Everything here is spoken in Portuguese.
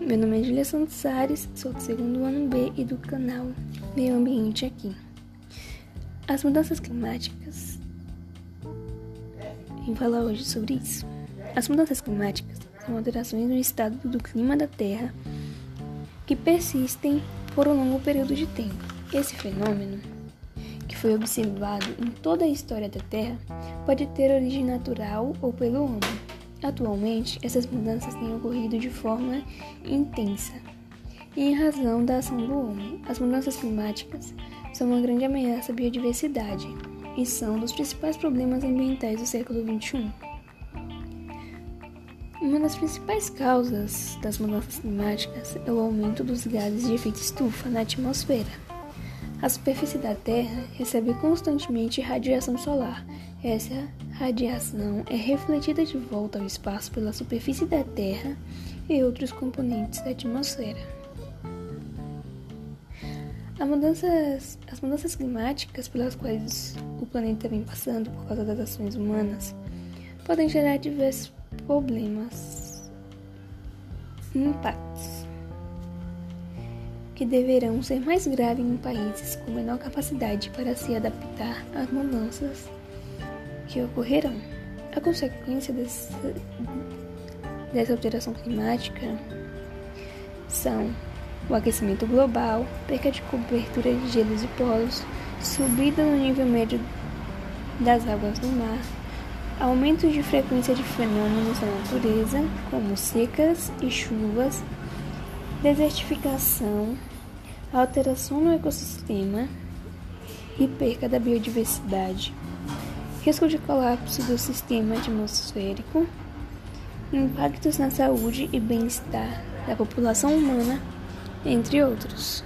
meu nome é Julia Santos Ares, sou do segundo ano B e do canal Meio Ambiente aqui. As mudanças climáticas. Vim falar hoje sobre isso. As mudanças climáticas são alterações no estado do clima da Terra que persistem por um longo período de tempo. Esse fenômeno, que foi observado em toda a história da Terra, pode ter origem natural ou pelo homem. Atualmente, essas mudanças têm ocorrido de forma intensa e em razão da ação do homem. As mudanças climáticas são uma grande ameaça à biodiversidade e são dos principais problemas ambientais do século XXI. Uma das principais causas das mudanças climáticas é o aumento dos gases de efeito estufa na atmosfera. A superfície da Terra recebe constantemente radiação solar. Essa radiação é refletida de volta ao espaço pela superfície da Terra e outros componentes da atmosfera. Mudanças, as mudanças climáticas pelas quais o planeta vem passando por causa das ações humanas podem gerar diversos problemas impactos que deverão ser mais graves em países com menor capacidade para se adaptar às mudanças que ocorrerão. A consequência dessa, dessa alteração climática são o aquecimento global, perca de cobertura de gelos e polos, subida no nível médio das águas do mar, aumento de frequência de fenômenos da natureza, como secas e chuvas, desertificação, alteração no ecossistema e perca da biodiversidade risco de colapso do sistema atmosférico, impactos na saúde e bem-estar da população humana, entre outros.